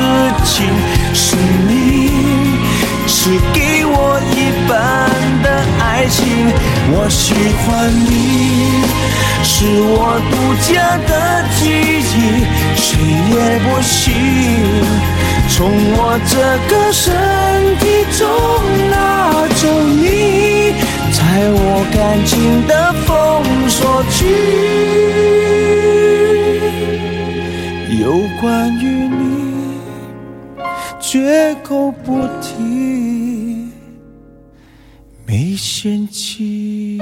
事情是你，是给我一半的爱情。我喜欢你，是我独家的记忆，谁也不行从我这个身体中拿走你，在我感情的封锁区，绝口不提，没嫌弃。